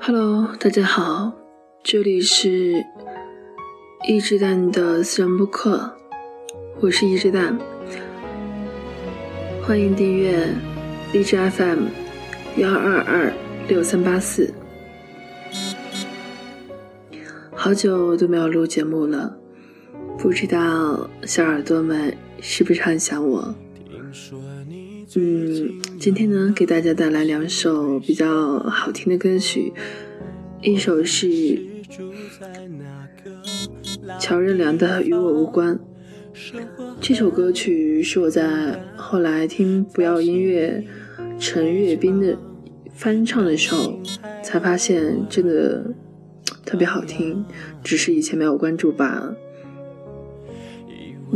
Hello，大家好，这里是一只蛋的私人播客，我是一只蛋，欢迎订阅荔枝 FM 幺二二六三八四。好久都没有录节目了，不知道小耳朵们是不是很想我？嗯，今天呢，给大家带来两首比较好听的歌曲，一首是乔任梁的《与我无关》。这首歌曲是我在后来听不要音乐陈悦斌的翻唱的时候，才发现真的特别好听，只是以前没有关注罢了。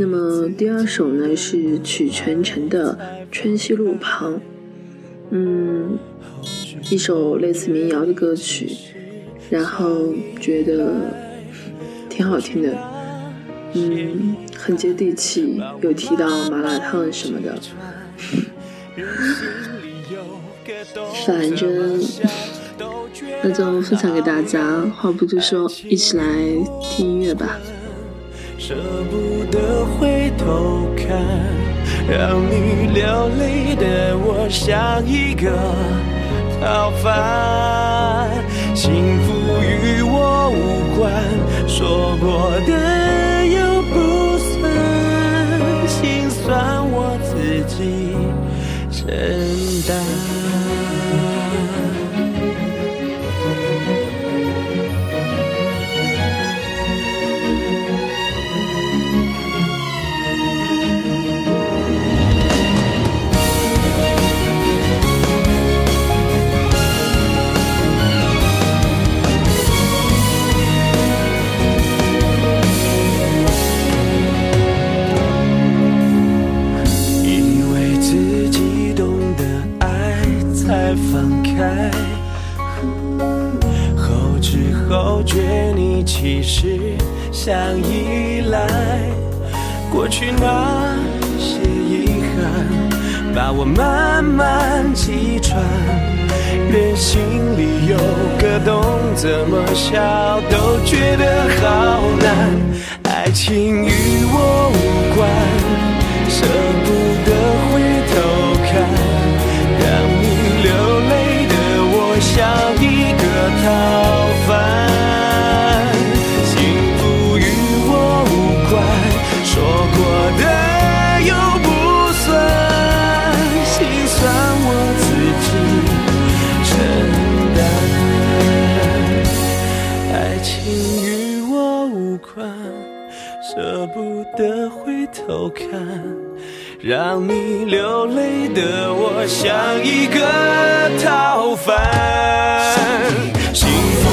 那么第二首呢是曲泉城的《春熙路旁》，嗯，一首类似民谣的歌曲，然后觉得挺好听的，嗯，很接地气，有提到麻辣烫什么的，反正那就分享给大家，话不多说，一起来听音乐吧。舍不得回头看，让你流泪的我像一个逃犯，幸福与我无关，说过的又不算，心酸我自己承担。想依赖，过去那些遗憾把我慢慢击穿，连心里有个洞，怎么笑都觉得好难。爱情与我无关。舍不不得回头看，让你流泪的我像一个逃犯。幸福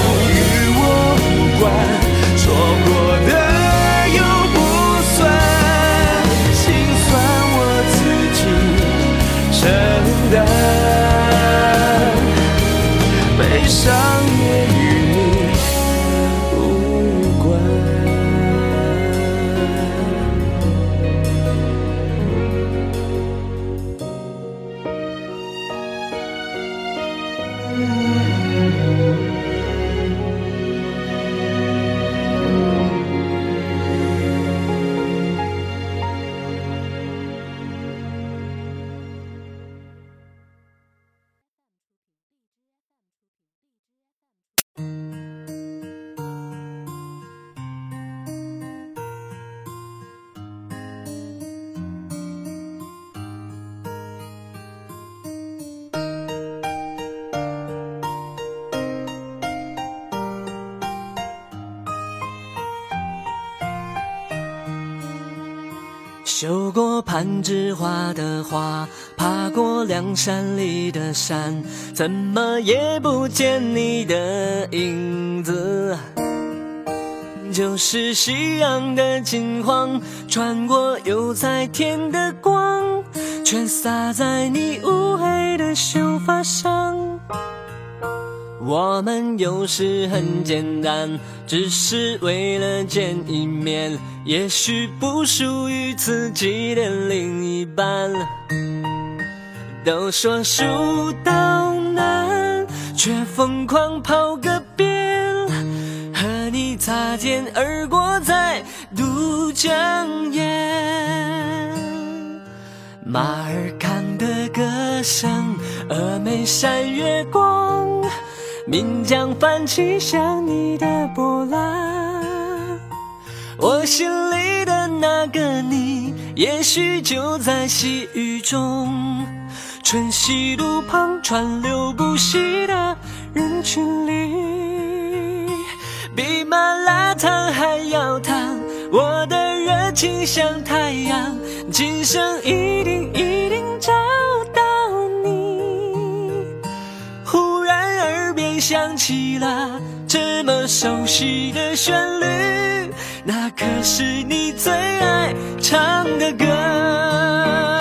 修过攀枝花的花，爬过梁山里的山，怎么也不见你的影子。就是夕阳的金黄，穿过油菜田的光，全洒在你乌黑的秀发上。我们有时很简单，只是为了见一面，也许不属于自己的另一半。都说书到难，却疯狂跑个遍。和你擦肩而过在都江堰，马尔康的歌声，峨眉山月光，岷江泛起想你的波澜。我心里的那个你，也许就在细雨中。春熙路旁川流不息的人群里，比麻辣烫还要烫。我的热情像太阳，今生一定一定找想起了这么熟悉的旋律，那可是你最爱唱的歌。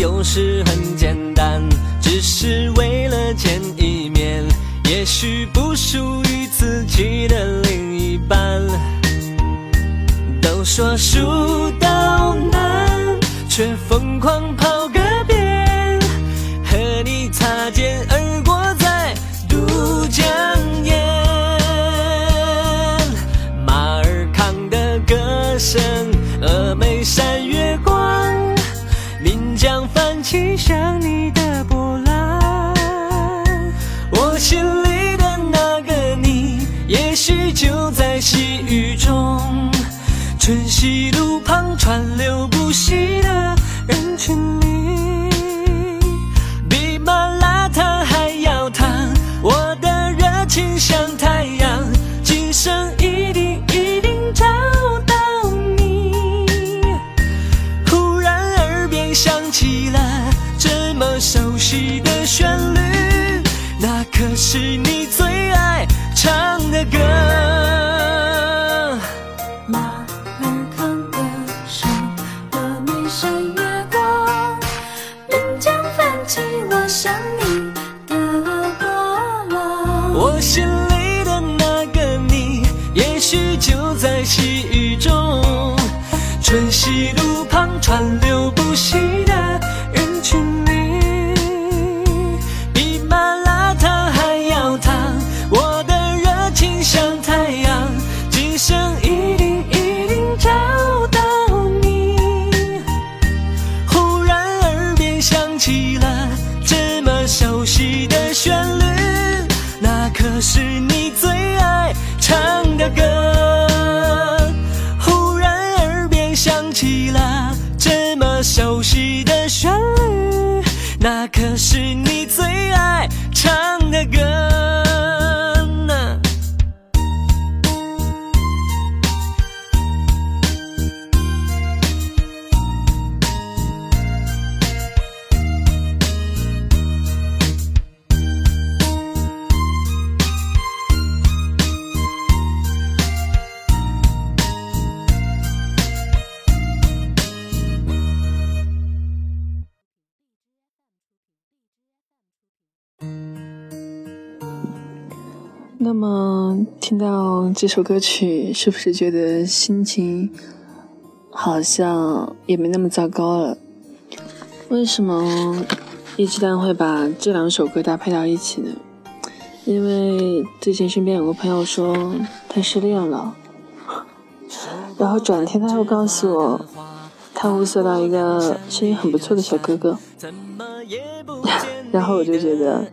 有时很简单，只是为了见一面，也许不属于自己的另一半。都说输起想你的波澜，我心里的那个你，也许就在细雨中。春熙路旁川流不息的人群里，起那么听到这首歌曲，是不是觉得心情好像也没那么糟糕了？为什么一鸡蛋会把这两首歌搭配到一起呢？因为最近身边有个朋友说他失恋了，然后转天他又告诉我，他物色到一个声音很不错的小哥哥，然后我就觉得。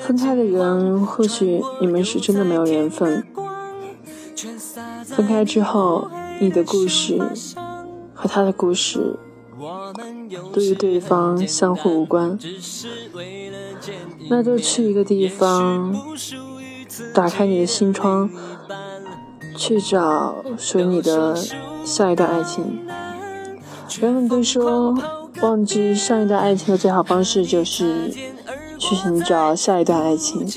分开的人，或许你们是真的没有缘分。分开之后，你的故事和他的故事都与对方相互无关。那就去一个地方，打开你的心窗，去找属于你的下一段爱情。人们都说，忘记上一段爱情的最好方式就是。去寻找下一段爱情，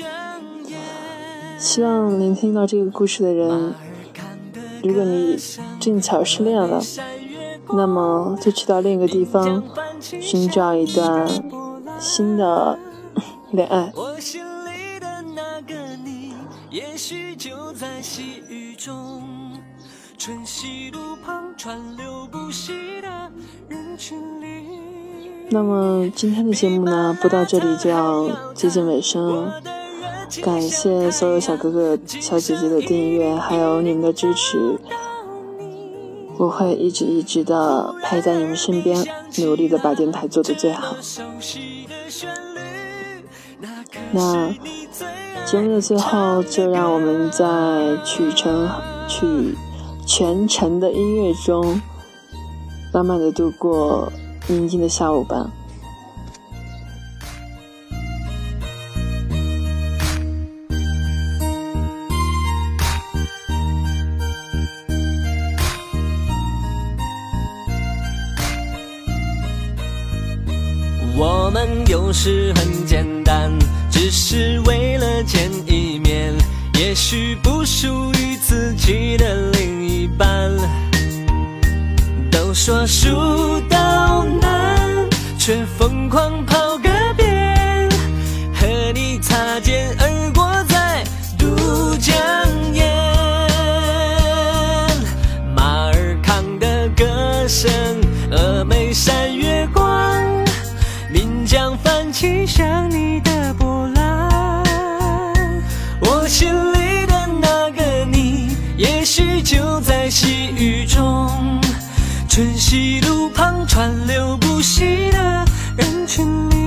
希望聆听到这个故事的人，如果你正巧失恋了，那么就去到另一个地方，寻找一段新的恋爱。我心里的那个你，也许就在细雨中。春熙路旁川流不息的人群里。那么今天的节目呢，播到这里就要接近尾声了。感谢所有小哥哥、小姐姐的订阅，还有你们的支持，我会一直一直的陪在你们身边，努力的把电台做得最好。那节目的最后，就让我们在曲程曲全程的音乐中，慢慢的度过宁静的下午吧。我们有时很简单，只是为了见一面，也许不属于自己的另一半。都说蜀道难，却疯狂跑春熙路旁川流不息的人群里，